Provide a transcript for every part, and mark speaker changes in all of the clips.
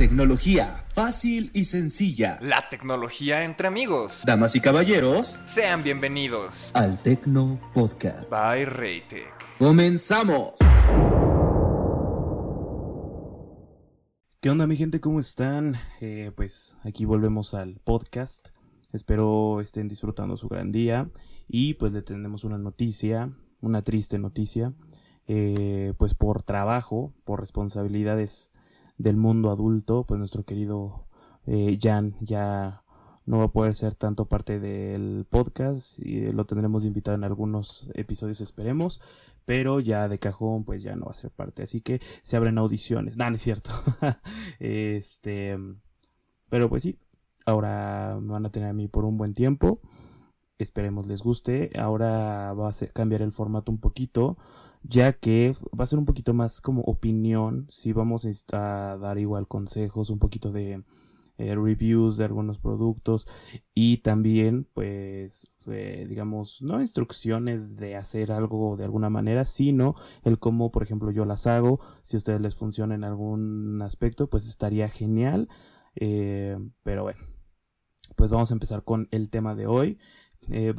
Speaker 1: tecnología fácil y sencilla.
Speaker 2: La tecnología entre amigos.
Speaker 1: Damas y caballeros,
Speaker 2: Sean bienvenidos
Speaker 1: al Tecno Podcast.
Speaker 2: by Raytech.
Speaker 1: ¡Comenzamos!
Speaker 3: ¿Qué onda mi gente? ¿Cómo están? Eh, pues aquí volvemos al podcast. Espero estén disfrutando su gran día. Y pues le tenemos una noticia, una triste noticia. Eh, pues por trabajo, por responsabilidades del mundo adulto, pues nuestro querido eh, Jan ya no va a poder ser tanto parte del podcast y lo tendremos invitado en algunos episodios, esperemos, pero ya de cajón pues ya no va a ser parte, así que se abren audiciones, no es cierto, este, pero pues sí, ahora me van a tener a mí por un buen tiempo, esperemos les guste, ahora va a ser, cambiar el formato un poquito, ya que va a ser un poquito más como opinión, si vamos a dar igual consejos, un poquito de eh, reviews de algunos productos y también pues eh, digamos no instrucciones de hacer algo de alguna manera sino el cómo por ejemplo yo las hago. Si a ustedes les funciona en algún aspecto pues estaría genial. Eh, pero bueno pues vamos a empezar con el tema de hoy.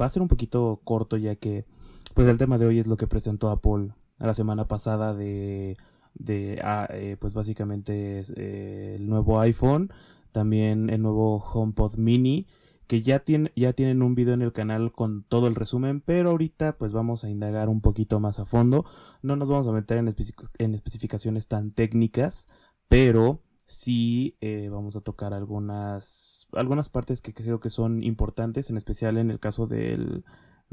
Speaker 3: Va a ser un poquito corto ya que pues el tema de hoy es lo que presentó Apple la semana pasada de de ah, eh, pues básicamente eh, el nuevo iPhone también el nuevo HomePod Mini, que ya, tiene, ya tienen un video en el canal con todo el resumen, pero ahorita pues vamos a indagar un poquito más a fondo. No nos vamos a meter en, en especificaciones tan técnicas, pero sí eh, vamos a tocar algunas, algunas partes que creo que son importantes, en especial en el caso del,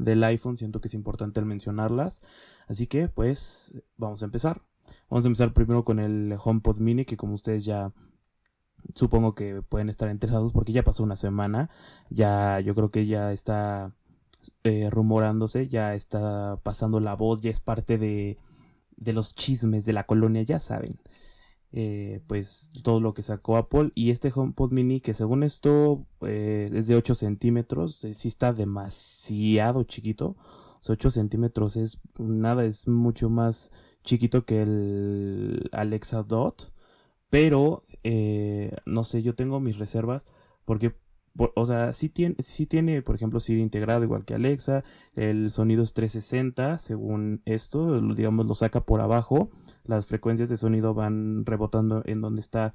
Speaker 3: del iPhone, siento que es importante el mencionarlas. Así que pues vamos a empezar. Vamos a empezar primero con el HomePod Mini, que como ustedes ya supongo que pueden estar enterados porque ya pasó una semana, ya yo creo que ya está eh, rumorándose, ya está pasando la voz, ya es parte de, de los chismes de la colonia, ya saben. Eh, pues todo lo que sacó Apple. Y este HomePod Mini que según esto eh, es de 8 centímetros, eh, sí está demasiado chiquito, o sea, 8 centímetros es nada, es mucho más chiquito que el Alexa Dot, pero eh, no sé, yo tengo mis reservas porque, o sea, sí tiene, sí tiene, por ejemplo, Siri integrado igual que Alexa, el sonido es 360, según esto, digamos, lo saca por abajo, las frecuencias de sonido van rebotando en donde está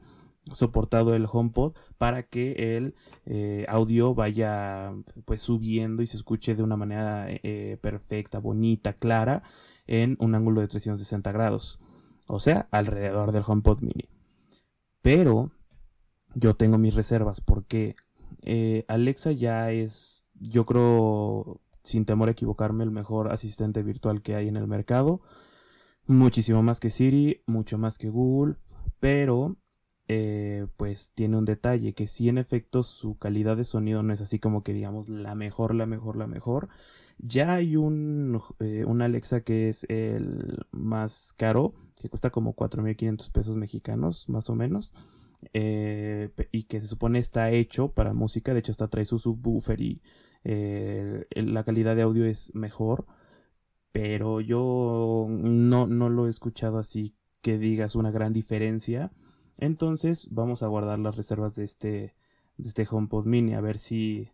Speaker 3: soportado el HomePod para que el eh, audio vaya pues subiendo y se escuche de una manera eh, perfecta, bonita, clara en un ángulo de 360 grados, o sea, alrededor del HomePod mini. Pero yo tengo mis reservas porque eh, Alexa ya es, yo creo, sin temor a equivocarme, el mejor asistente virtual que hay en el mercado. Muchísimo más que Siri, mucho más que Google, pero eh, pues tiene un detalle que si en efecto su calidad de sonido no es así como que digamos la mejor, la mejor, la mejor. Ya hay un, eh, Alexa que es el más caro, que cuesta como 4.500 pesos mexicanos, más o menos. Eh, y que se supone está hecho para música, de hecho hasta trae su subwoofer y eh, la calidad de audio es mejor, pero yo no, no lo he escuchado así que digas una gran diferencia. Entonces vamos a guardar las reservas de este, de este HomePod mini, a ver si,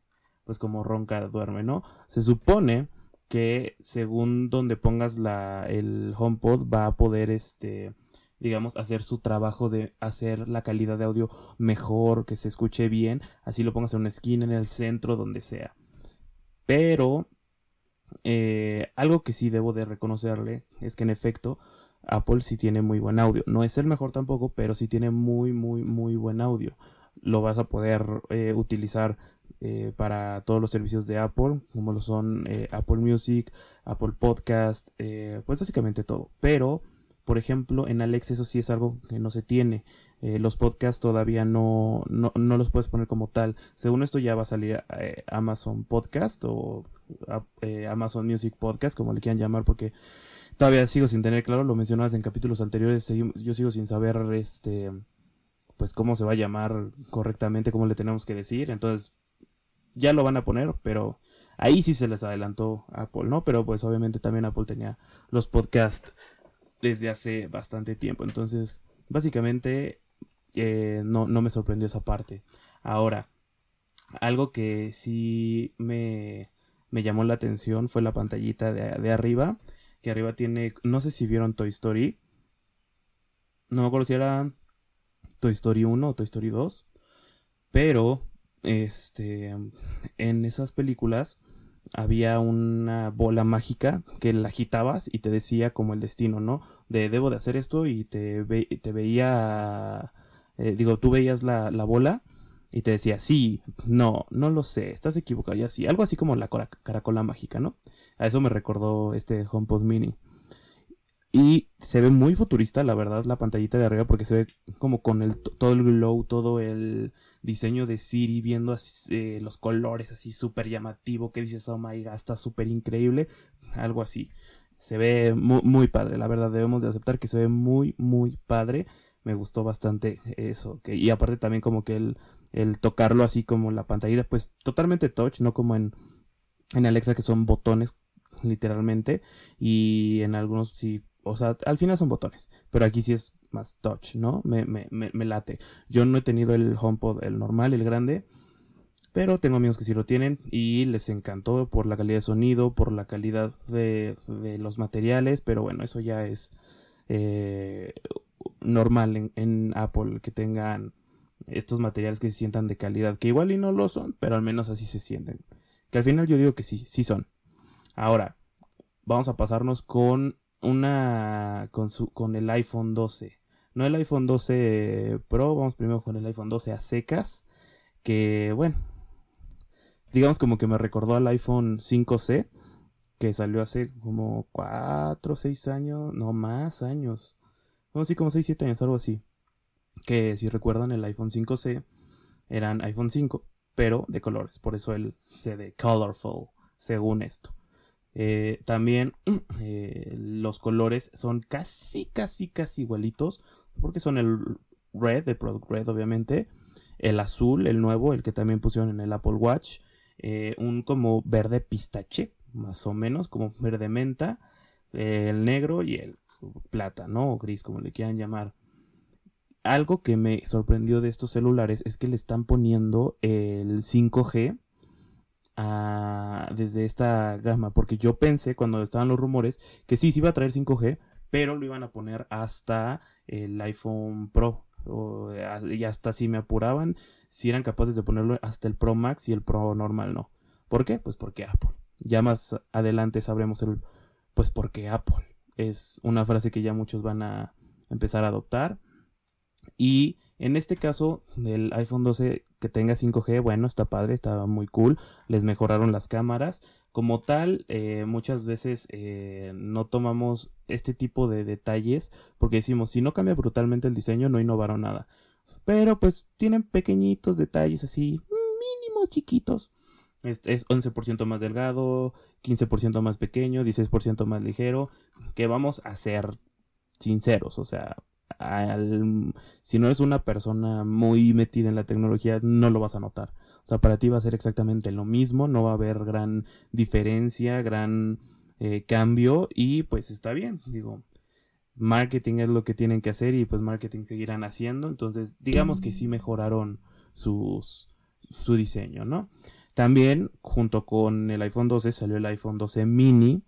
Speaker 3: pues como ronca duerme, ¿no? Se supone que según donde pongas la, el HomePod va a poder, este, digamos, hacer su trabajo de hacer la calidad de audio mejor, que se escuche bien, así lo pongas en una esquina, en el centro, donde sea. Pero eh, algo que sí debo de reconocerle es que en efecto Apple sí tiene muy buen audio. No es el mejor tampoco, pero sí tiene muy, muy, muy buen audio. Lo vas a poder eh, utilizar eh, para todos los servicios de Apple, como lo son Apple Music, Apple Podcast, pues básicamente todo. Pero, por ejemplo, en Alexa eso sí es algo que no se tiene. Eh, los podcasts todavía no, no, no los puedes poner como tal. Según esto ya va a salir eh, Amazon Podcast o eh, Amazon Music Podcast, como le quieran llamar, porque todavía sigo sin tener claro, lo mencionabas en capítulos anteriores, yo sigo sin saber este pues cómo se va a llamar correctamente, cómo le tenemos que decir, entonces ya lo van a poner, pero ahí sí se les adelantó Apple, ¿no? Pero pues obviamente también Apple tenía los podcasts desde hace bastante tiempo, entonces básicamente eh, no, no me sorprendió esa parte. Ahora, algo que sí me, me llamó la atención fue la pantallita de, de arriba, que arriba tiene, no sé si vieron Toy Story, no me acuerdo si era Toy Story 1 o Toy Story 2, pero este en esas películas había una bola mágica que la agitabas y te decía como el destino, ¿no? De debo de hacer esto y te, te veía, eh, digo, tú veías la, la, bola y te decía, sí, no, no lo sé, estás equivocado y así, algo así como la caracola mágica, ¿no? A eso me recordó este HomePod Mini. Y se ve muy futurista, la verdad, la pantallita de arriba, porque se ve como con el, todo el glow, todo el diseño de Siri, viendo así, eh, los colores así súper llamativo, que dices, oh my god, está súper increíble, algo así. Se ve muy, padre, la verdad, debemos de aceptar que se ve muy, muy padre. Me gustó bastante eso. Y aparte también como que el, el tocarlo así como la pantallita, pues totalmente touch, no como en, en Alexa que son botones literalmente y en algunos sí o sea, al final son botones, pero aquí sí es más touch, ¿no? Me, me, me, late. Yo no he tenido el HomePod, el normal, el grande, pero tengo amigos que sí lo tienen y les encantó por la calidad de sonido, por la calidad de, de los materiales, pero bueno, eso ya es eh, normal en, en, Apple que tengan estos materiales que se sientan de calidad, que igual y no lo son, pero al menos así se sienten. Que al final yo digo que sí, sí son. Ahora, vamos a pasarnos con una con su con el iPhone 12. No el iPhone 12 Pro, vamos primero con el iPhone 12 a secas, que bueno, digamos como que me recordó al iPhone 5C que salió hace como 4 o 6 años, no más años. Vamos así como 6 7 años, algo así. Que si recuerdan el iPhone 5C eran iPhone 5, pero de colores, por eso el C de colorful, según esto. Eh, también eh, los colores son casi, casi, casi igualitos. Porque son el red, el product red, obviamente. El azul, el nuevo, el que también pusieron en el Apple Watch. Eh, un como verde pistache, más o menos, como verde menta. el negro y el plata, ¿no? O gris, como le quieran llamar. Algo que me sorprendió de estos celulares es que le están poniendo el 5G desde esta gama, porque yo pensé cuando estaban los rumores que sí, se iba a traer 5G, pero lo iban a poner hasta el iPhone Pro. y hasta si me apuraban, si eran capaces de ponerlo hasta el Pro Max y el Pro normal no. ¿Por qué? Pues porque Apple. Ya más adelante sabremos el pues porque Apple. Es una frase que ya muchos van a empezar a adoptar. Y en este caso del iPhone 12 que tenga 5G, bueno, está padre, está muy cool. Les mejoraron las cámaras. Como tal, eh, muchas veces eh, no tomamos este tipo de detalles porque decimos, si no cambia brutalmente el diseño, no innovaron nada. Pero pues tienen pequeñitos detalles así, mínimos, chiquitos. Es, es 11% más delgado, 15% más pequeño, 16% más ligero. Que vamos a ser sinceros, o sea, si no eres una persona muy metida en la tecnología, no lo vas a notar. O sea, para ti va a ser exactamente lo mismo, no va a haber gran diferencia, gran eh, cambio y pues está bien, digo, marketing es lo que tienen que hacer y pues marketing seguirán haciendo, entonces digamos que sí mejoraron sus, su diseño, ¿no? También junto con el iPhone 12 salió el iPhone 12 mini,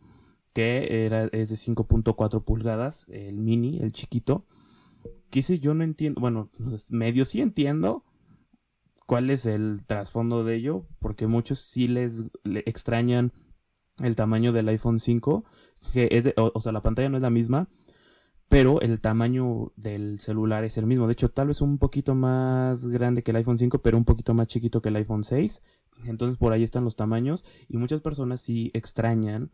Speaker 3: que era, es de 5.4 pulgadas, el mini, el chiquito, que yo no entiendo, bueno, medio sí entiendo cuál es el trasfondo de ello, porque muchos sí les extrañan el tamaño del iPhone 5, que es o, sea, la pantalla no es la misma, pero el tamaño del celular es el mismo. De hecho, tal vez un poquito más grande que el iPhone 5, pero un poquito más chiquito que el iPhone 6. Entonces por ahí están los tamaños y muchas personas sí extrañan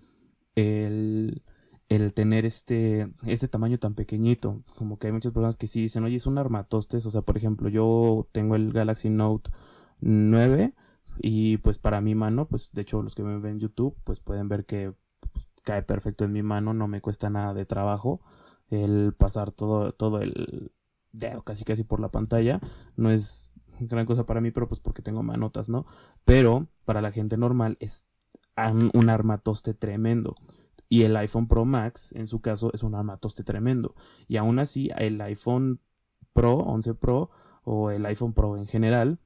Speaker 3: el el tener este, este tamaño tan pequeñito. Como que hay muchas personas que sí dicen, oye, es un armatostes. O sea, por ejemplo, yo tengo el Galaxy Note 9 y pues para mi mano, pues de hecho los que me ven en YouTube, pues pueden ver que pues, cae perfecto en mi mano, no me cuesta nada de trabajo el pasar todo, todo el dedo casi casi por la pantalla. No es gran cosa para mí, pero pues porque tengo manotas, ¿no? Pero para la gente normal es un armatoste tremendo. Y el iPhone Pro Max, en su caso, es un armatoste tremendo. Y aún así, el iPhone Pro, 11 Pro o el iPhone Pro en general,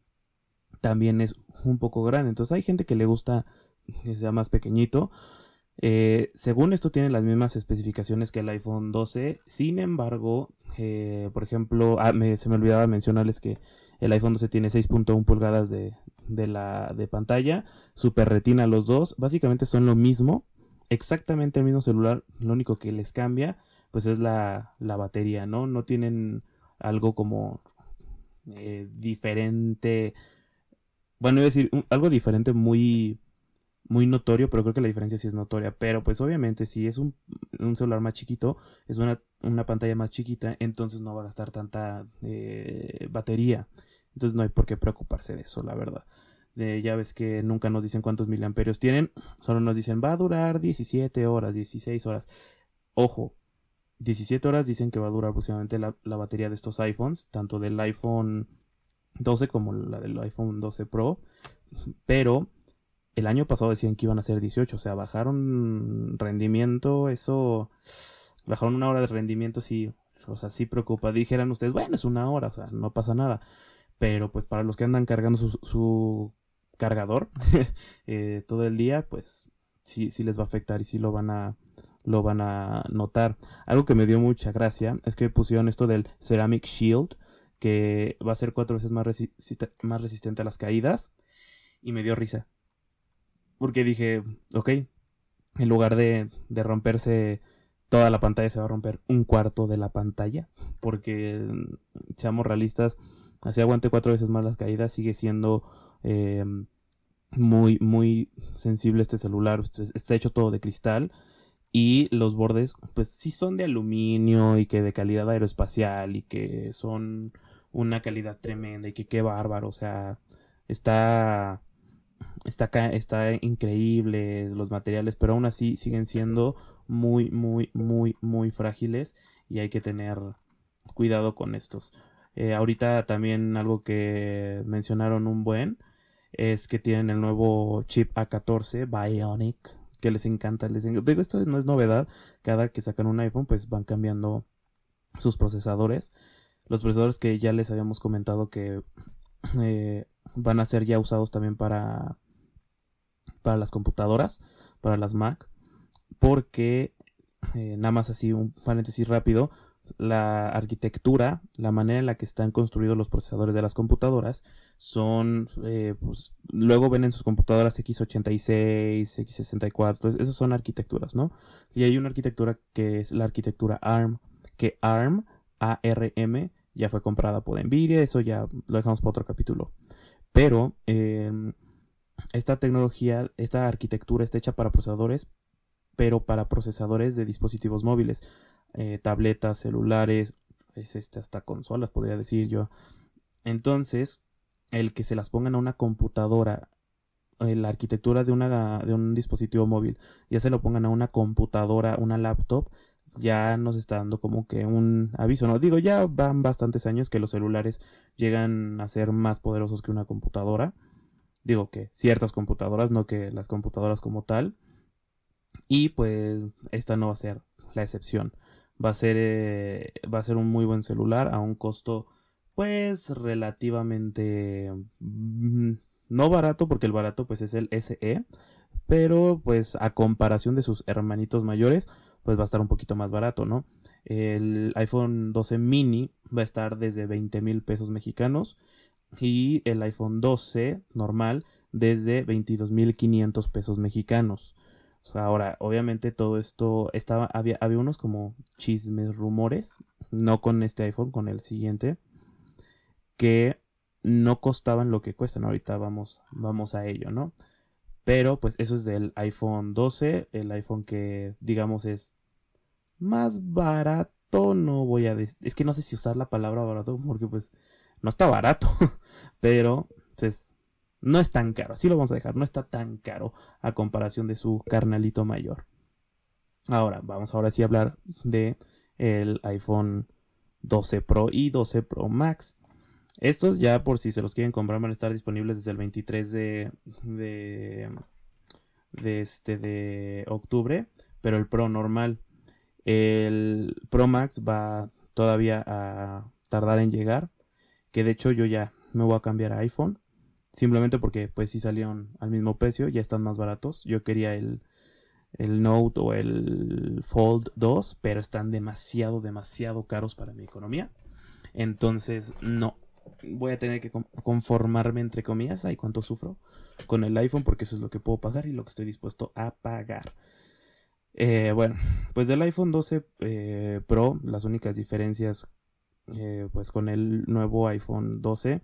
Speaker 3: también es un poco grande. Entonces hay gente que le gusta que sea más pequeñito. Eh, según esto tiene las mismas especificaciones que el iPhone 12. Sin embargo, eh, por ejemplo, ah, se me olvidaba mencionarles que el iPhone 12 tiene 6.1 pulgadas de, la, de pantalla. Super retina los dos. Básicamente son lo mismo. Exactamente el mismo celular. Lo único que les cambia pues es la, la batería, ¿no? No tienen algo como eh, diferente. Bueno, iba a decir algo diferente muy muy notorio, pero creo que la diferencia sí es notoria. Pero pues obviamente si es un, celular más chiquito, es una, pantalla más chiquita, entonces no va a gastar tanta eh, batería. Entonces no hay por qué preocuparse de eso, la verdad. Ya ves que nunca nos dicen cuántos miliamperios tienen, solo nos dicen va a durar 17 horas, 16 horas. Ojo, 17 horas dicen que va a durar aproximadamente la, la batería de estos iPhones, tanto del iPhone 12 como la del iPhone 12 Pro. Pero el año pasado decían que iban a ser 18, o sea, bajaron rendimiento, eso, bajaron una hora de rendimiento, sí, o sea, sí preocupa. Dijeran ustedes, bueno, es una hora, o sea, no pasa nada. Pero pues para los que andan cargando su, cargador eh, todo el día, pues sí, sí les va a afectar y sí lo van a, lo van a notar. Algo que me dio mucha gracia es que pusieron esto del Ceramic Shield, que va a ser cuatro veces más, más resistente a las caídas. Y me dio risa porque dije, ok, en lugar de, de romperse toda la pantalla, se va a romper un cuarto de la pantalla. Porque, seamos realistas, así aguante cuatro veces más las caídas, sigue siendo eh, muy, muy sensible este celular. Está hecho todo de cristal. Y los bordes, pues sí son de aluminio y que de calidad aeroespacial y que son una calidad tremenda y que qué bárbaro. O sea, está está, está increíble los materiales, pero aún así siguen siendo muy, muy, muy, muy frágiles y hay que tener cuidado con estos. Eh, ahorita también algo que mencionaron un buen es que tienen el nuevo chip A14 Bionic que les encanta. Les Digo, esto no es novedad. Cada que sacan un iPhone pues van cambiando sus procesadores. Los procesadores que ya les habíamos comentado que eh, van a ser ya usados también para para las computadoras, para las Mac, porque eh, nada más así un paréntesis rápido, la arquitectura, la manera en la que están construidos los procesadores de las computadoras son, eh, pues, luego ven en sus computadoras x86, x64, esas son arquitecturas, ¿no? Y hay una arquitectura que es la arquitectura ARM, que ARM, ARM, ya fue comprada por Nvidia, eso ya lo dejamos para otro capítulo. Pero em, esta tecnología, esta arquitectura está hecha para procesadores, pero para procesadores de dispositivos móviles, eh, tabletas, celulares, es este, hasta consolas, podría decir yo. Entonces, el que se las pongan a una computadora, eh, la arquitectura de, una, de un dispositivo móvil, ya se lo pongan a una computadora, una laptop, ya nos está dando como que un aviso, ¿no? Digo, ya van bastantes años que los celulares llegan a ser más poderosos que una computadora. Digo que ciertas computadoras, no que las computadoras como tal. Y pues esta no va a ser la excepción. Va a ser, eh, va a ser un muy buen celular a un costo pues relativamente mm, no barato porque el barato pues es el SE, pero pues a comparación de sus hermanitos mayores pues va a estar un poquito más barato, ¿no? El iPhone 12 mini va a estar desde 20 mil pesos mexicanos y el iPhone 12 normal desde 22.500 pesos mexicanos. Ahora, obviamente todo esto estaba, había, había unos como chismes, rumores, no con este iPhone, con el siguiente, que no costaban lo que cuestan. Ahorita vamos, vamos a ello, ¿no? Pero pues eso es del iPhone 12, el iPhone que digamos es más barato, no voy a decir, es que no sé si usar la palabra barato porque pues no está barato, pero pues no es tan caro, así lo vamos a dejar, no está tan caro a comparación de su carnalito mayor. Ahora, vamos ahora sí a hablar de el iPhone 12 Pro y 12 Pro Max. Estos ya por si se los quieren comprar van a estar disponibles desde el 23 de, de, este, de octubre, pero el Pro normal. El Pro Max va todavía a tardar en llegar. Que de hecho yo ya me voy a cambiar a iPhone. Simplemente porque pues si salieron al mismo precio, ya están más baratos. Yo quería el, el Note o el Fold 2, pero están demasiado, demasiado caros para mi economía. Entonces, no. Voy a tener que conformarme, entre comillas, ay, cuánto sufro con el iPhone, porque eso es lo que puedo pagar y lo que estoy dispuesto a pagar. Eh, bueno, pues del iPhone 12 eh, Pro, las únicas diferencias, eh, pues con el nuevo iPhone 12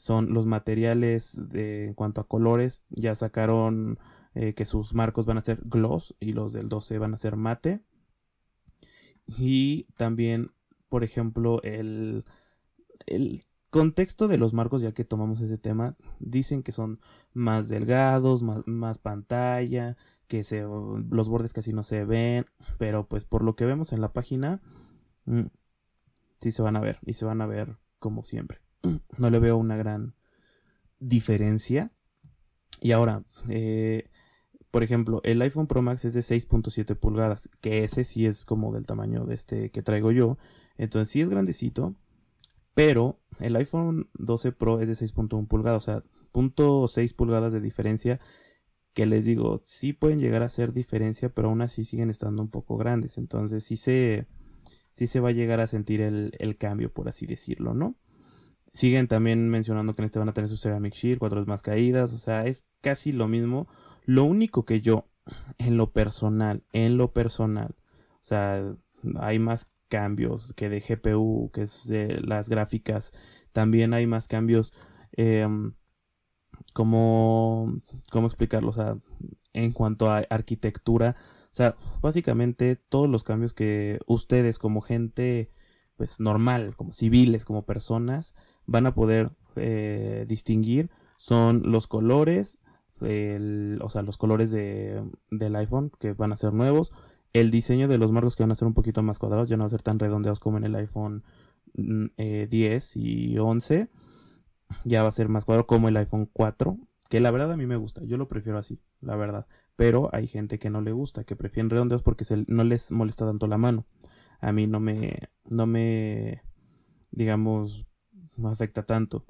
Speaker 3: son los materiales de, en cuanto a colores. Ya sacaron eh, que sus marcos van a ser gloss y los del 12 van a ser mate. Y también, por ejemplo, el, el contexto de los marcos, ya que tomamos ese tema, dicen que son más delgados, más, pantalla, que se, los bordes casi no se ven, pero pues por lo que vemos en la página, mm, sí se van a ver y se van a ver como siempre. No le veo una gran diferencia. Y ahora, eh, por ejemplo, el iPhone Pro Max es de 6.7 pulgadas, que ese sí es como del tamaño de este que traigo yo. Entonces sí es grandecito, pero el iPhone 12 Pro es de 6.1 pulgadas, o sea, 0.6 pulgadas de diferencia que les digo, sí pueden llegar a ser diferencia, pero aún así siguen estando un poco grandes. Entonces sí se, sí se va a llegar a sentir el, el cambio, por así decirlo, ¿no? Siguen también mencionando que en este van a tener su Ceramic Shield, cuatro más caídas, o sea, es casi lo mismo. Lo único que yo, en lo personal, en lo personal, o sea, hay más cambios que de GPU, que es de las gráficas, también hay más cambios, em, como, ¿cómo explicarlo? O sea, en cuanto a arquitectura, o sea, básicamente todos los cambios que ustedes como gente, pues normal, como civiles, como personas, van a poder eh, distinguir son los colores, o sea, los colores de, del iPhone que van a ser nuevos, el diseño de los marcos que van a ser un poquito más cuadrados, ya no van a ser tan redondeados como en el iPhone 10 mm, eh, y 11, ya va a ser más cuadrado como el iPhone 4, que la verdad a mí me gusta, yo lo prefiero así, la verdad, pero hay gente que no le gusta, que prefieren redondeados porque se, no les molesta tanto la mano. A mí no me, no me, digamos, no afecta tanto.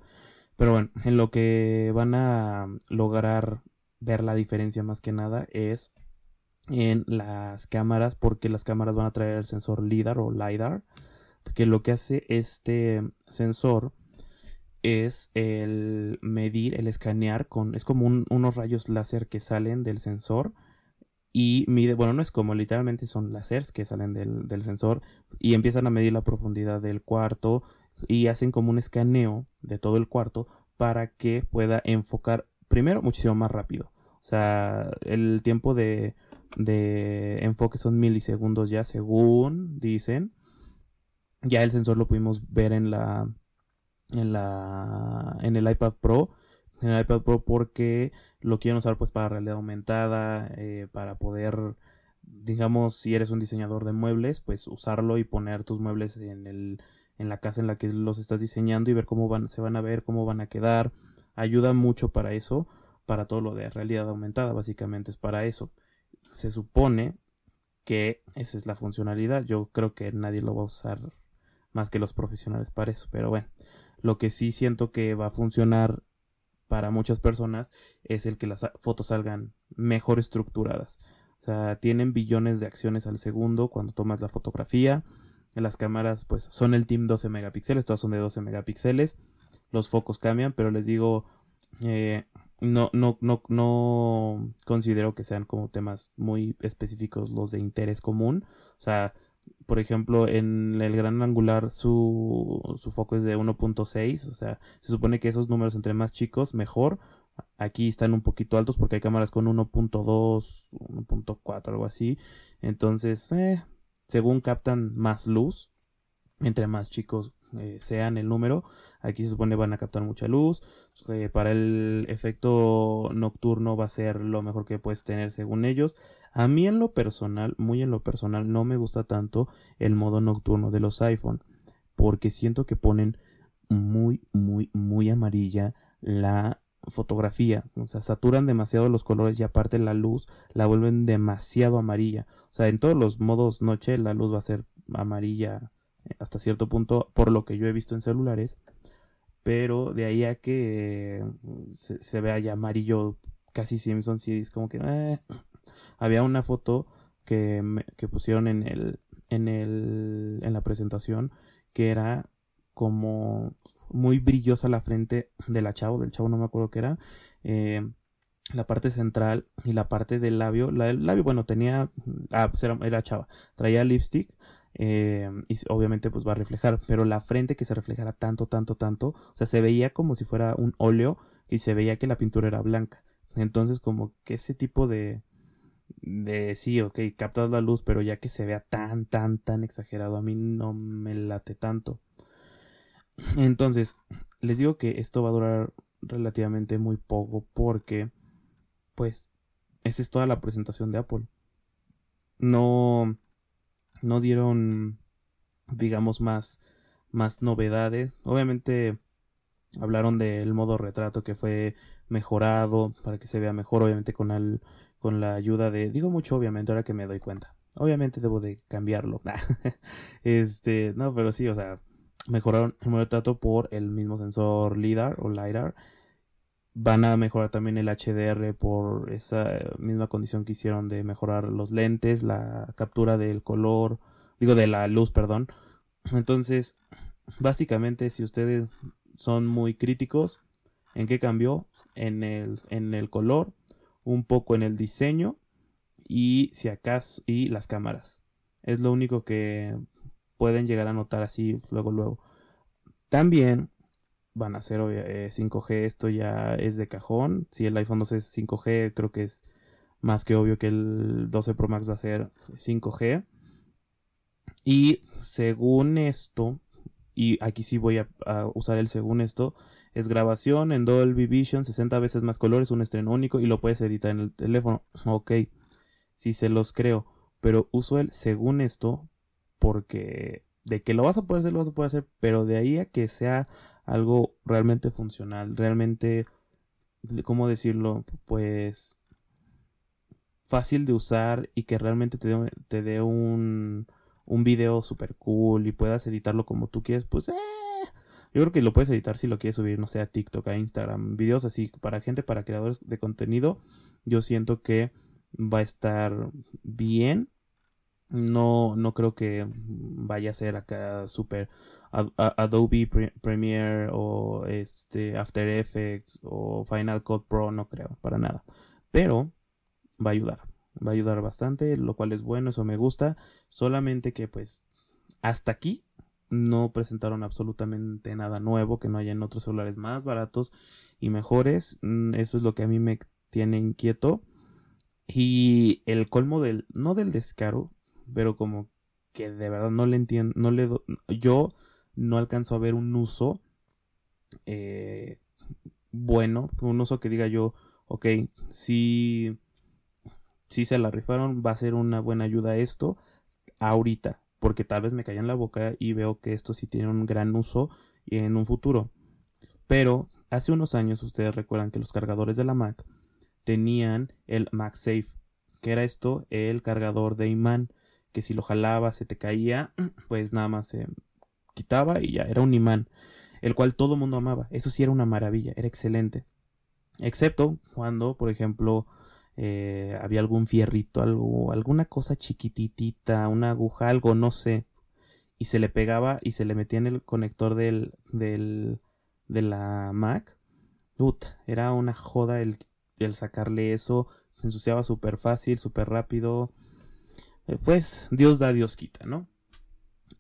Speaker 3: Pero bueno, en lo que van a lograr ver la diferencia más que nada es en las cámaras, porque las cámaras van a traer el sensor LIDAR o LIDAR, que lo que hace este sensor es el medir, el escanear con, es como unos rayos láser que salen del sensor y mide, bueno, no es como, literalmente son láseres que salen del, del sensor y empiezan a medir la profundidad del cuarto, y hacen como un escaneo de todo el cuarto para que pueda enfocar primero muchísimo más rápido. O sea, el tiempo de, de enfoque son milisegundos ya según dicen. Ya el sensor lo pudimos ver en la en la en el iPad Pro en el iPad Pro porque lo quieren usar pues para realidad aumentada eh, para poder digamos si eres un diseñador de muebles pues usarlo y poner tus muebles en el en la casa en la que los estás diseñando y ver cómo van, se van a ver, cómo van a quedar. Ayuda mucho para eso, para todo lo de realidad aumentada, básicamente es para eso. Se supone que esa es la funcionalidad. Yo creo que nadie lo va a usar más que los profesionales para eso, pero bueno, lo que sí siento que va a funcionar para muchas personas es el que las fotos salgan mejor estructuradas. O sea, tienen billones de acciones al segundo cuando tomas la fotografía las cámaras pues son el team 12 megapíxeles, todas son de 12 megapíxeles. Los focos cambian, pero les digo, eh, no, no, no, no considero que sean como temas muy específicos los de interés común. O sea, por ejemplo, en el gran angular su, su foco es de 1.6, o sea, se supone que esos números entre más chicos, mejor. Aquí están un poquito altos porque hay cámaras con 1.2, 1.4, algo así. Entonces, eh, según captan más luz, entre más chicos eh, sean el número, aquí se supone van a captar mucha luz. Eh, para el efecto nocturno va a ser lo mejor que puedes tener según ellos. A mí en lo personal, muy en lo personal, no me gusta tanto el modo nocturno de los iPhone, porque siento que ponen muy, muy, muy amarilla la fotografía, o sea, saturan demasiado los colores y aparte la luz la vuelven demasiado amarilla. O sea, en todos los modos noche la luz va a ser amarilla eh, hasta cierto punto, por lo que yo he visto en celulares. Pero de ahí a que eh, se, se vea ya amarillo, casi Simpson, sí es como que... eh. Había una foto que, que pusieron en el, en el, en la presentación que era como muy brillosa la frente de la chavo, del chavo no me acuerdo qué era, eh, la parte central y la parte del labio, la del labio, bueno, tenía, ah, pues era, era chava, traía lipstick eh, y obviamente pues va a reflejar, pero la frente que se reflejara tanto, tanto, tanto, o sea, se veía como si fuera un óleo y se veía que la pintura era blanca, entonces como que ese tipo de, de sí, ok, captas la luz, pero ya que se vea tan, tan, tan exagerado, a mí no me late tanto. Entonces, les digo que esto va a durar relativamente muy poco porque, pues, esa es toda la presentación de Apple. No, no dieron, digamos, más, más novedades. Obviamente, hablaron del modo retrato que fue mejorado para que se vea mejor, obviamente con el, con la ayuda de, digo mucho obviamente ahora que me doy cuenta. Obviamente debo de cambiarlo. este, no, pero sí, o sea, mejoraron el modo de trato por el mismo sensor LIDAR o LiDAR. Van a mejorar también el HDR por esa misma condición que hicieron de mejorar los lentes, la captura del color, digo de la luz, perdón. Entonces, básicamente si ustedes son muy críticos, ¿en qué cambió? En el, en el color, un poco en el diseño y si acaso y las cámaras. Es lo único que pueden llegar a notar así luego luego. También van a ser eh, 5G, esto ya es de cajón. Si el iPhone 12 es 5G, creo que es más que obvio que el 12 Pro Max va a ser 5G. Y según esto, y aquí sí voy a, usar el según esto, es grabación en Dolby Vision, 60 veces más colores, un estreno único y lo puedes editar en el teléfono. Ok, sí se los creo, pero uso el según esto porque de que lo vas a poder hacer, lo vas a poder hacer, pero de ahí a que sea algo realmente funcional, realmente, ¿cómo decirlo? Pues fácil de usar y que realmente te dé, te un, un video super cool y puedas editarlo como tú quieres, pues eh, yo creo que lo puedes editar si lo quieres subir, no sé, a TikTok, a Instagram, videos así para gente, para creadores de contenido. Yo siento que va a estar bien. No, no creo que vaya a ser acá super Adobe Pre- Premiere o este After Effects o Final Cut Pro, no creo, para nada. Pero va a ayudar, va a ayudar bastante, lo cual es bueno, eso me gusta. Solamente que pues hasta aquí no presentaron absolutamente nada nuevo que no haya en otros celulares más baratos y mejores. Mm, Eso es lo que a mí me tiene inquieto. Y el colmo del, no del descaro, pero como que de verdad no le entiendo, no le yo no alcanzo a ver un uso eh, bueno, un uso que diga yo, ok, si, si se la rifaron, va a ser una buena ayuda esto ahorita, porque tal vez me calla en la boca y veo que esto sí tiene un gran uso en un futuro. Pero hace unos años ustedes recuerdan que los cargadores de la Mac tenían el MagSafe, que era esto, el cargador de imán, que si lo jalaba se te caía, pues nada más se quitaba y ya era un imán, el cual todo mundo amaba. Eso sí era una maravilla, era excelente. Excepto cuando, por ejemplo, eh, había algún fierrito, algo, alguna cosa chiquititita, una aguja, algo, no sé, y se le pegaba y se le metía en el conector del, del, de la Mac. Era una joda el, el sacarle eso, se ensuciaba súper fácil, súper rápido. Eh, Pues Dios da, Dios quita, ¿no?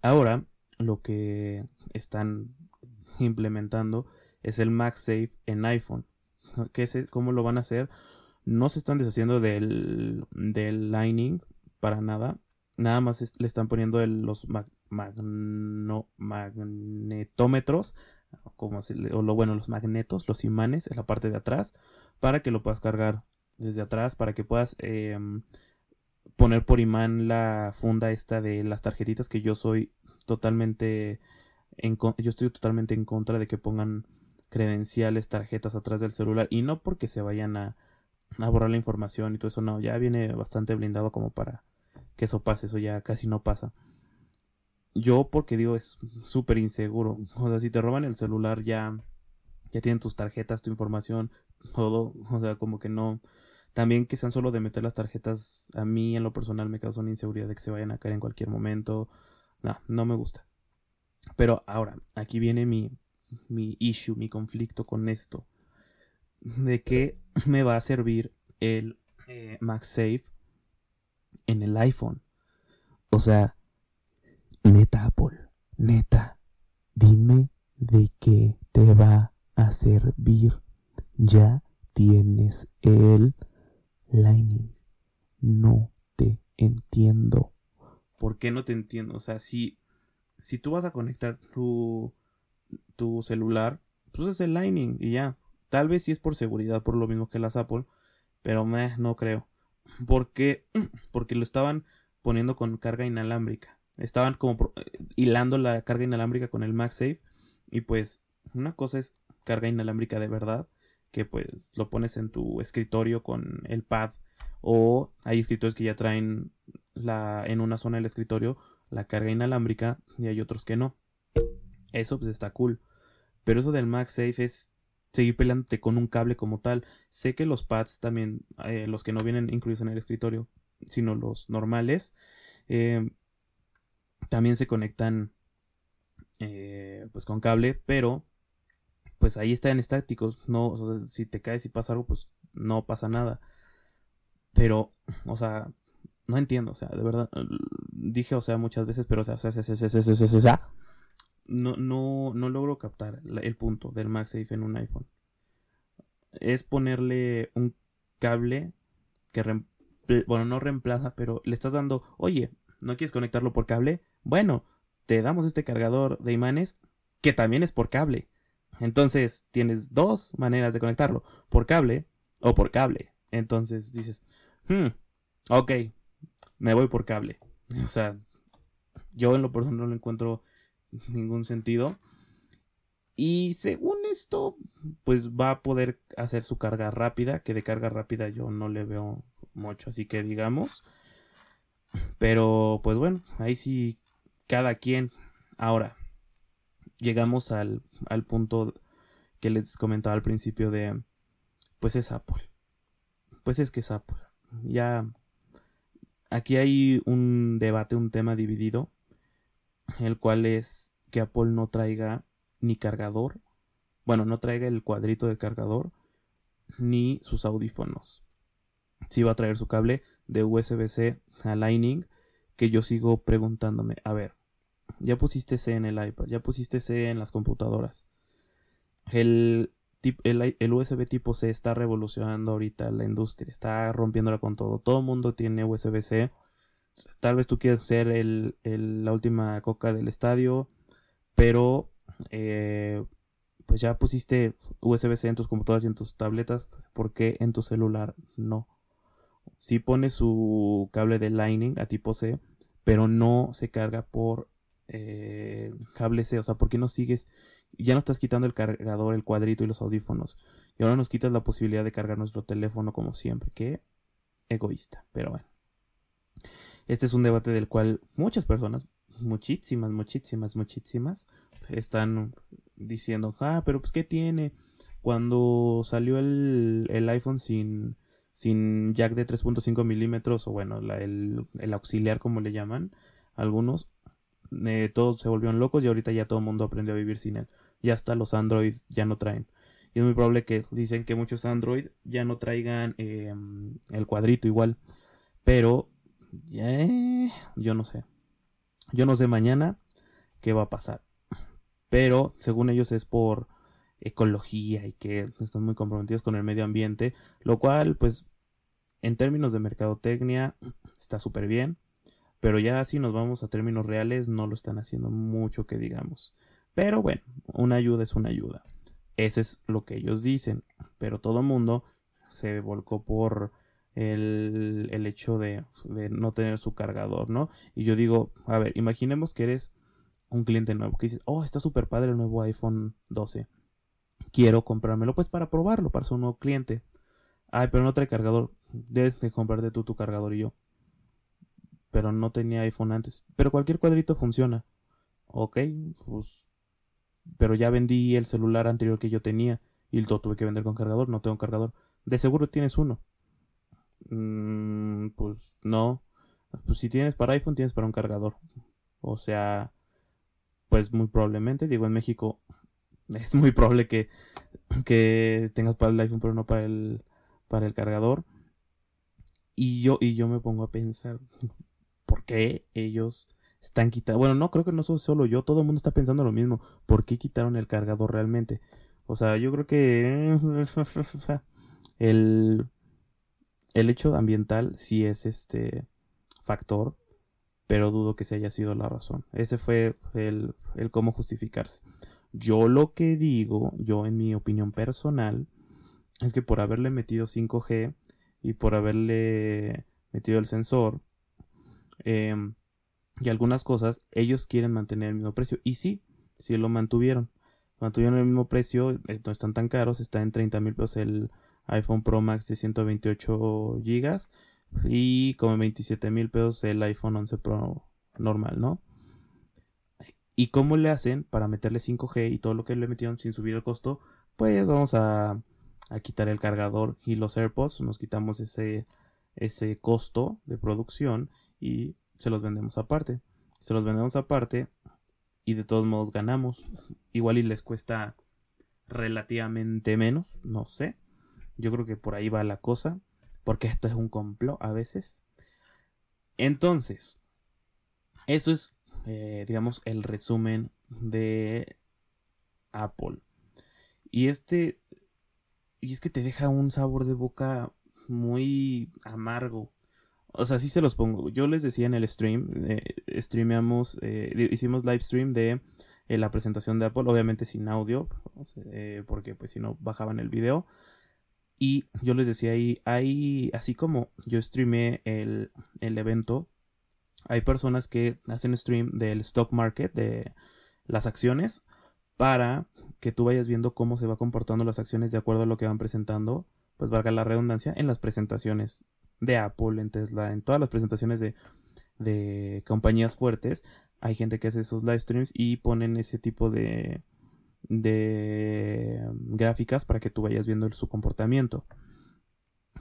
Speaker 3: Ahora lo que están implementando es el MagSafe en iPhone. ¿Qué ¿Cómo lo van a hacer? No se están deshaciendo del, del Lightning para nada. Nada más le están poniendo los magnetómetros, como se o lo bueno, los magnetos, los imanes en la parte de atrás, para que lo puedas cargar desde atrás, para que puedas em, poner por imán la funda esta de las tarjetitas que yo soy totalmente en yo estoy totalmente en contra de que pongan credenciales, tarjetas atrás del celular y no porque se vayan a, a borrar la información y todo eso, no, ya viene bastante blindado como para que eso pase, eso ya casi no pasa. yo porque digo es súper inseguro. O sea, si te roban el celular ya, ya tienen tus tarjetas, tu información, todo. O sea, como que no. También que sean solo de meter las tarjetas, a mí en lo personal me causa una inseguridad de que se vayan a caer en cualquier momento. No, no me gusta. Pero ahora, aquí viene mi, mi issue, mi conflicto con esto. De qué me va a servir el eh, MagSafe en el iPhone. O sea, neta Apple, neta, dime de qué te va a servir. Ya tienes el Lightning. No te entiendo. ¿Por qué no te entiendo? O sea, si, si tú vas a conectar tu, tu celular, pues es el Lightning y ya. Tal vez sí es por seguridad, por lo mismo que las Apple, pero no creo. ¿Por qué? Porque lo estaban poniendo con carga inalámbrica. Estaban como hilando la carga inalámbrica con el MagSafe. Y pues, una cosa es carga inalámbrica de verdad, que pues lo pones en tu escritorio con el pad. O hay escritorios que ya traen la, en una zona del escritorio la carga inalámbrica y hay otros que no. Eso pues está cool. Pero eso del MagSafe es seguir peleándote con un cable como tal. Sé que los pads también, eh, los que no vienen incluidos en el escritorio, sino los normales, eh, también se conectan eh, pues con cable, pero pues ahí están estáticos. No, si te caes y pasa algo, pues no pasa nada. Pero, o sea, no entiendo, o sea, de verdad, dije, o sea, muchas veces, pero, o sea, o sea, o sea, o sea, no, no, no logro captar el punto del MagSafe en un iPhone. Es ponerle un cable que, bueno, no reemplaza, pero le estás dando, oye, ¿no quieres conectarlo por cable? Bueno, te damos este cargador de imanes que también es por cable. Entonces tienes dos maneras de conectarlo, por cable o por cable. Entonces dices, hmm, ok, me voy por cable. O sea, yo en lo personal no lo encuentro ningún sentido. Y según esto, pues va a poder hacer su carga rápida, que de carga rápida yo no le veo mucho, así que digamos. Pero pues bueno, ahí sí, cada quien. Ahora, llegamos al, al punto que les comentaba al principio de, pues es Apple. Pues es que es Apple. Ya, aquí hay un debate, un tema dividido el cual es que Apple no traiga ni cargador, bueno, no traiga el cuadrito de cargador, ni sus audífonos. Si va a traer su cable de USB-C a Lightning, que yo sigo preguntándome, a ver, ya pusiste C en el iPad, ya pusiste C en las computadoras. El, el, el, USB tipo C está revolucionando ahorita la industria, está rompiéndola con todo. Todo el mundo tiene USB-C Tal vez tú quieras ser el, la última coca del estadio, pero eh, pues ya pusiste USB-C en tus computadoras y en tus tabletas, ¿por qué en tu celular no? Si pones su cable de Lightning a tipo C, pero no se carga por eh, cable C, o sea, ¿por qué no sigues? Ya no estás quitando el cargador, el cuadrito y los audífonos, y ahora nos quitas la posibilidad de cargar nuestro teléfono como siempre, qué egoísta, pero bueno. Este es un debate del cual muchas personas, muchísimas, muchísimas, muchísimas, están diciendo, ah, pero pues ¿qué tiene? Cuando salió el, el iPhone sin, sin jack de 3.5 milímetros, o bueno, el, el, auxiliar como le llaman algunos, eh, todos se volvieron locos y ahorita ya todo el mundo aprendió a vivir sin él. Ya hasta los Android ya no traen. Y es muy probable que dicen que muchos Android ya no traigan eh, el cuadrito igual. Pero yo no sé. Yo no sé mañana qué va a pasar. Pero según ellos es por ecología y que están muy comprometidos con el medio ambiente, lo cual pues en términos de mercadotecnia está súper bien, pero ya si nos vamos a términos reales no lo están haciendo mucho que digamos. Pero bueno, una ayuda es una ayuda. Ese es lo que ellos dicen, pero todo mundo se volcó por el, el hecho de, de, no tener su cargador, ¿no? Y yo digo, a ver, imaginemos que eres un cliente nuevo, que dices, oh, está súper padre el nuevo iPhone 12. Quiero comprármelo, pues para probarlo, para ser un nuevo cliente. Ay, pero no trae cargador. Debes de tú tu cargador y yo. Pero no tenía iPhone antes. Pero cualquier cuadrito funciona. ok, pues, pero ya vendí el celular anterior que yo tenía y lo tuve que vender con cargador, no tengo cargador. De seguro tienes uno. Mm, pues no. Pues si tienes para iPhone, tienes para un cargador. O sea, pues muy probablemente, digo, en México es muy probable que, que tengas para el iPhone, pero no para el, para el cargador. Y yo, y yo me pongo a pensar, ¿por qué ellos están quitando? Bueno, no, creo que no soy solo yo, todo el mundo está pensando lo mismo. ¿Por qué quitaron el cargador realmente? O sea, yo creo que el, el hecho ambiental sí es este factor, pero dudo que se haya sido la razón. Ese fue el, el cómo justificarse. Yo lo que digo, yo en mi opinión personal, es que por haberle metido 5G y por haberle metido el sensor em, y algunas cosas, ellos quieren mantener el mismo precio. Y sí, sí lo mantuvieron. Mantuvieron el mismo precio, no están tan caros, está en 30 mil pesos el iPhone Pro Max de 128 GB y como 27 mil pesos el iPhone 11 Pro normal, ¿no? ¿Y cómo le hacen para meterle 5G y todo lo que le metieron sin subir el costo? Pues vamos a, a quitar el cargador y los AirPods, nos quitamos ese, ese costo de producción y se los vendemos aparte. Se los vendemos aparte y de todos modos ganamos. Igual y les cuesta relativamente menos, no sé. Yo creo que por ahí va la cosa, porque esto es un complot a veces. Entonces, eso es, eh, digamos, el resumen de Apple. Y este, y es que te deja un sabor de boca muy amargo. O sea, sí se los pongo. Yo les decía en el stream, eh, streameamos, eh, hicimos live stream de eh, la presentación de Apple, obviamente sin audio, porque pues si no bajaban el video. Y yo les decía ahí, así como yo streamé el, el evento, hay personas que hacen stream del stock market, de las acciones, para que tú vayas viendo cómo se va comportando las acciones de acuerdo a lo que van presentando, pues valga la redundancia, en las presentaciones de Apple, en Tesla, en todas las presentaciones de, de compañías fuertes, hay gente que hace esos live streams y ponen ese tipo de, de gráficas para que tú vayas viendo su comportamiento.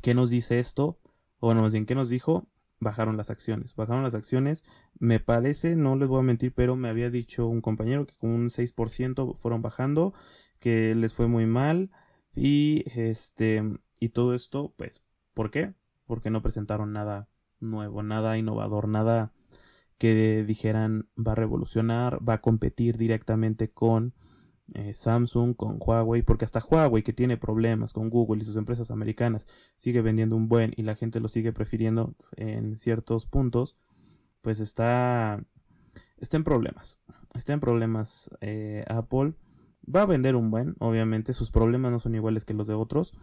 Speaker 3: ¿Qué nos dice esto? O bueno, más bien, ¿qué nos dijo? Bajaron las acciones. Bajaron las acciones. Me parece, no les voy a mentir, pero me había dicho un compañero que con un 6% fueron bajando, que les fue muy mal. Y este, y todo esto, pues, ¿por qué? Porque no presentaron nada nuevo, nada innovador, nada que dijeran va a revolucionar, va a competir directamente con eh, Samsung, con Huawei, porque hasta Huawei que tiene problemas con Google y sus empresas americanas sigue vendiendo un buen y la gente lo sigue prefiriendo en ciertos puntos, pues está, está en problemas, está en problemas eh, Apple. Va a vender un buen, obviamente sus problemas no son iguales que los de otros,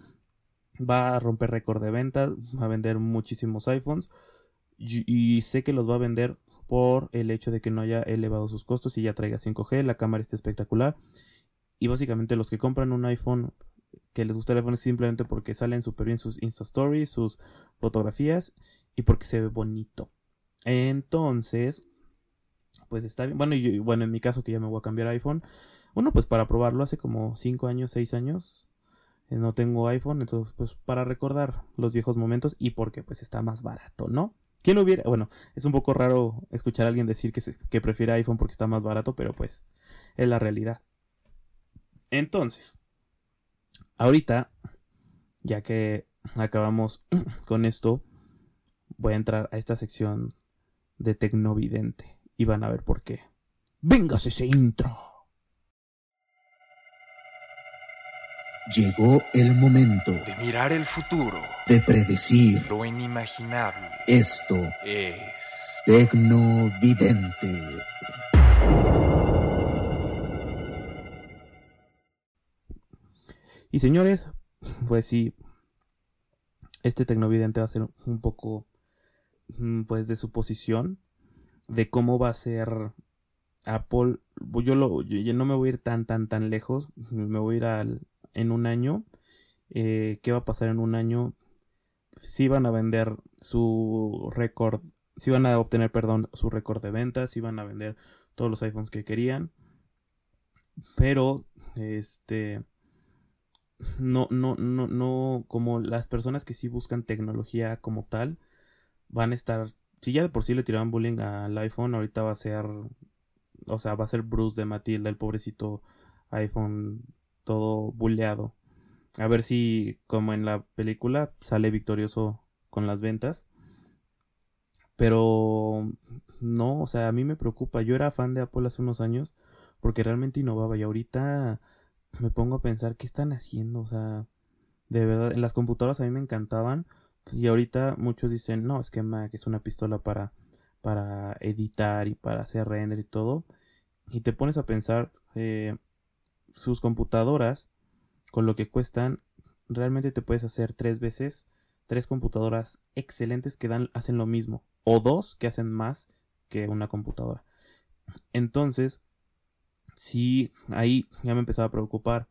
Speaker 3: va a romper récord de ventas, va a vender muchísimos iPhones y, sé que los va a vender por el hecho de que no haya elevado sus costos y ya traiga 5G, la cámara está espectacular y básicamente los que compran un iPhone que les gusta el iPhone es simplemente porque salen súper bien sus Insta Stories, sus fotografías y porque se ve bonito. Entonces, pues está bien. Bueno, bueno, en mi caso que ya me voy a cambiar iPhone, uno pues para probarlo hace como 5 años, 6 años, no tengo iPhone, entonces pues para recordar los viejos momentos y porque pues está más barato, ¿no? ¿Quién hubiera? Bueno, es un poco raro escuchar a alguien decir que, que prefiere iPhone porque está más barato, pero pues es la realidad. Entonces, ahorita, ya que acabamos con esto, voy a entrar a esta sección de Tecnovidente y van a ver por qué. ¡Vengas ese intro!
Speaker 1: Llegó el momento
Speaker 2: De mirar el futuro,
Speaker 1: de predecir.
Speaker 2: lo inimaginable,
Speaker 1: Esto,
Speaker 2: es
Speaker 1: Tecnovidente.
Speaker 3: Y señores, pues sí, este tecnovidente va a ser un poco, mm, pues, de suposición de cómo va a ser Apple. Yo, lo, yo, yo no me voy a ir tan, tan, tan lejos. Me voy a ir al, en un año. Eh, ¿Qué va a pasar en un año? Si van a vender su récord, si van a obtener, perdón, su récord de ventas, si van a vender todos los iPhones que querían. Pero, este, no, no, no, no, como las personas que sí buscan tecnología como tal, van a estar, si ya de por sí le tiraban bullying al iPhone, ahorita va a ser, o sea, va a ser Bruce de Matilda, el pobrecito iPhone todo bulleado. A ver si, como en la película, sale victorioso con las ventas. Pero no, o sea, a mí me preocupa. Yo era fan de Apple hace unos años porque realmente innovaba y ahorita me pongo a pensar qué están haciendo, o sea, de verdad, las computadoras a mí me encantaban y ahorita muchos dicen, no, es que Mac es una pistola para, para editar y para hacer render y todo. Y te pones a pensar, eh, sus computadoras, con lo que cuestan, realmente te puedes hacer tres veces, tres computadoras excelentes que dan, hacen lo mismo, o dos que hacen más que una computadora. Entonces, sí, ahí ya me empezaba a preocupar.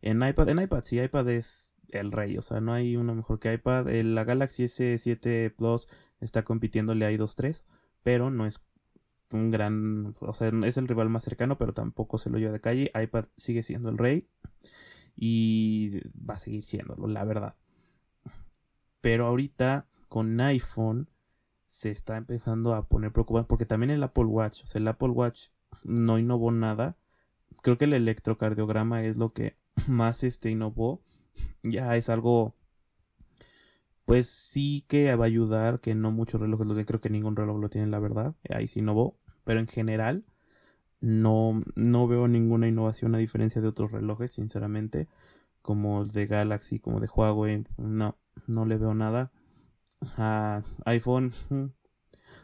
Speaker 3: En iPad, en iPad, sí, iPad es el rey, o sea, no hay uno mejor que iPad. la Galaxy S7 Plus está compitiéndole a i2 3, pero no es un gran, o sea, es el rival más cercano, pero tampoco se lo lleva de calle. iPad sigue siendo el rey y va a seguir siéndolo, la verdad. Pero ahorita con iPhone se está empezando a poner preocupado porque también el Apple Watch, o sea, el Apple Watch no innovó nada. Creo que el electrocardiograma es lo que más este innovó. Ya es algo pues sí que va a ayudar que no muchos relojes los de creo que ningún reloj lo tiene la verdad ahí sí innovó pero en general no, no veo ninguna innovación a diferencia de otros relojes sinceramente como el de Galaxy como de Huawei no no le veo nada a iPhone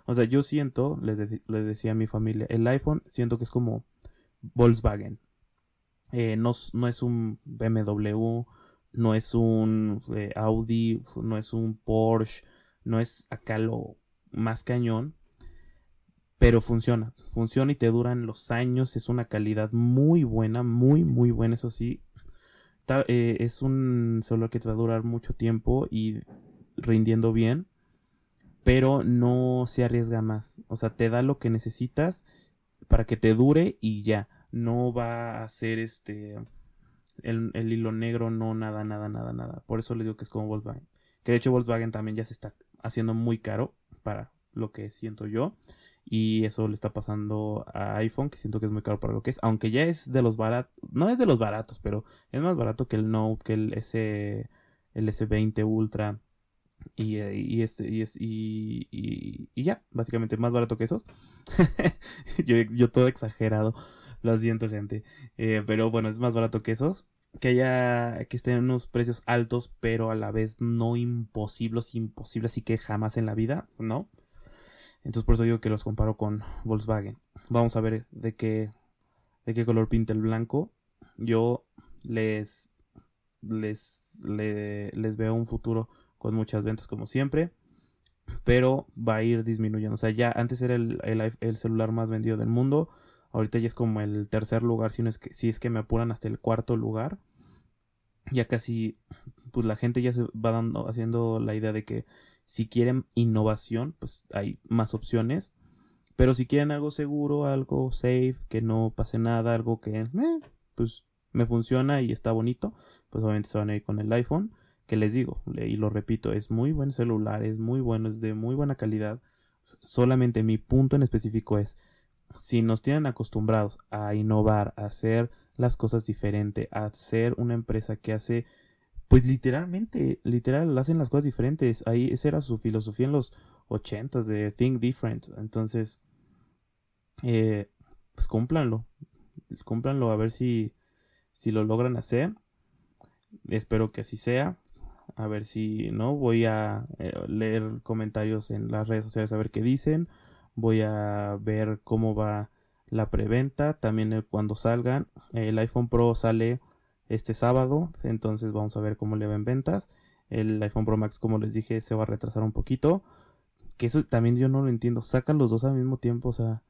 Speaker 3: o sea, yo siento, les, decía a mi familia, el iPhone siento que es como Volkswagen. Eh, no, no, es un BMW, no es un eh, Audi, no es un Porsche, no es acá lo más cañón, pero funciona, funciona y te duran los años, es una calidad muy buena, muy, muy buena, eso sí. Eh, es un celular que te va a durar mucho tiempo y rindiendo bien pero no se arriesga más. O sea, te da lo que necesitas para que te dure y ya. No va a ser este el, hilo negro, no nada, nada, nada, nada. Por eso le digo que es como Volkswagen. Que de hecho Volkswagen también ya se está haciendo muy caro para lo que siento yo. Y eso le está pasando a iPhone, que siento que es muy caro para lo que es. Aunque ya es de los baratos. No es de los baratos, pero es más barato que el Note, que el S, el S20 Ultra y, eh, y, este, y, y, y, ya, básicamente más barato que esos. yo, yo todo exagerado, lo siento gente. Eh, pero bueno, es más barato que esos. Que haya, que estén unos precios altos, pero a la vez no imposibles, imposibles, así que jamás en la vida, ¿no? Entonces por eso digo que los comparo con Volkswagen. Vamos a ver de qué, de qué color pinta el blanco. Yo les, les, les veo un futuro con muchas ventas como siempre, pero va a ir disminuyendo. O sea, ya antes era el, el, celular más vendido del mundo, ahorita ya es como el tercer lugar, si, no es que, si es que me apuran hasta el cuarto lugar. Ya casi, pues la gente ya se va dando, haciendo la idea de que si quieren innovación, pues hay más opciones. Pero si quieren algo seguro, algo safe, que no pase nada, algo que, eh, pues me funciona y está bonito, pues obviamente se van a ir con el iPhone que les digo, y lo repito, es muy buen celular, es muy bueno, es de muy buena calidad. Solamente mi punto en específico es, si nos tienen acostumbrados a innovar, a hacer las cosas diferente, a ser una empresa que hace, pues literalmente, literal, hacen las cosas diferentes. Ahí esa era su filosofía en los ochentas de Think Different. Entonces, eh, pues cúmplanlo, cúmplanlo a ver si, si lo logran hacer. Espero que así sea a ver si no voy a eh, leer comentarios en las redes sociales a ver qué dicen voy a ver cómo va la preventa también cuando salgan el iPhone Pro sale este sábado entonces vamos a ver cómo le va en ventas el iPhone Pro Max como les dije se va a retrasar un poquito que eso también yo no lo entiendo sacan los dos al mismo tiempo o sea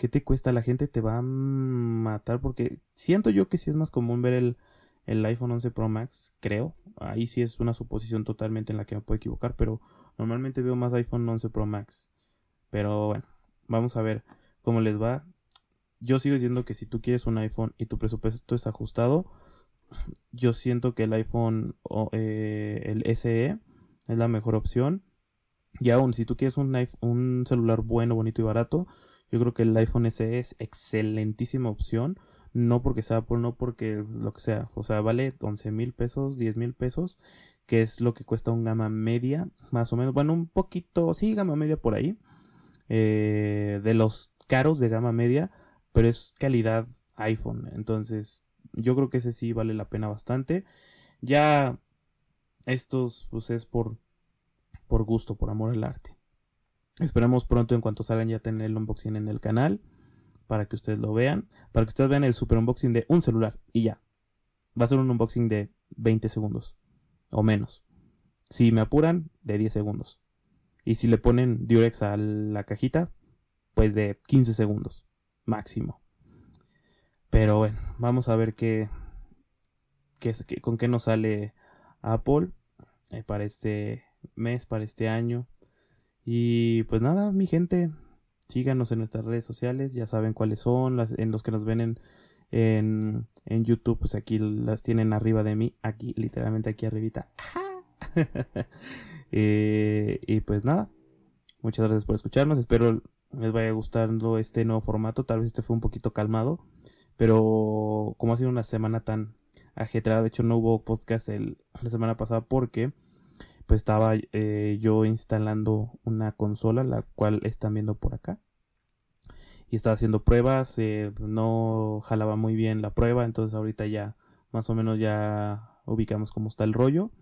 Speaker 3: ¿qué te cuesta? La gente te va a matar porque siento yo que sí es más común ver el el iPhone 11 Pro Max, creo. Ahí sí es una suposición totalmente en la que me puedo equivocar, pero normalmente veo más iPhone 11 Pro Max. Pero bueno, vamos a ver cómo les va. yo sigo diciendo que si tú quieres un iPhone y tu presupuesto es ajustado, yo siento que el iPhone o eh, el SE es la mejor opción. Y aún, si tú quieres un, un celular bueno, bonito y barato, yo creo que el iPhone SE es excelentísima opción. No porque sea Apple, no porque lo que sea. O sea, vale 11 mil pesos, 10 mil pesos, que es lo que cuesta un gama media, más o menos. Bueno, un poquito, sí, gama media por ahí. Eh, de los caros de gama media, pero es calidad iPhone. Entonces, yo creo que ese sí vale la pena bastante. Ya estos, pues es por, por gusto, por amor al arte. Esperamos pronto, en cuanto salgan, ya tener el unboxing en el canal. Para que ustedes lo vean. Para que ustedes vean el super unboxing de un celular. Y ya. Va a ser un unboxing de 20 segundos. O menos. Si me apuran, de 10 segundos. Y si le ponen Durex a la cajita, pues de 15 segundos. Máximo. Pero bueno, vamos a ver qué, qué, con qué nos sale Apple eh, para este mes, para este año. Y pues nada, mi gente, síganos en nuestras redes sociales, ya saben cuáles son, las, en los que nos ven en, en, YouTube, pues aquí las tienen arriba de mí, aquí, literalmente aquí arribita. Eh, y pues nada, muchas gracias por escucharnos, espero les vaya gustando este nuevo formato, tal vez este fue un poquito calmado, pero como ha sido una semana tan ajetreada, de hecho no hubo podcast el, la semana pasada porque pues estaba eh, yo instalando una consola, la cual están viendo por acá. Y estaba haciendo pruebas, eh, no jalaba muy bien la prueba, entonces ahorita ya más o menos ya ubicamos cómo está el rollo.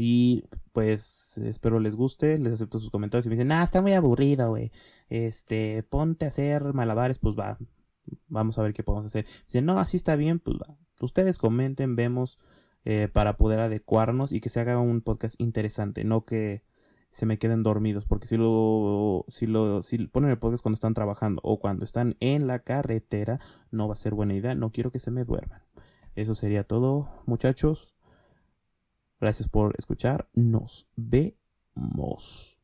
Speaker 3: Y pues espero les guste, les acepto sus comentarios. y me dicen, ah, está muy aburrido, güey. Este, ponte a hacer malabares, pues va, vamos a ver qué podemos hacer. Dicen, no, así está bien, pues ustedes comenten, vemos eh, para poder adecuarnos y que se haga un podcast interesante, no que se me queden dormidos, porque si lo, si lo, si ponen el podcast cuando están trabajando o cuando están en la carretera, no va a ser buena idea, no quiero que se me duerman. Eso sería todo, muchachos. Gracias por escuchar, nos vemos.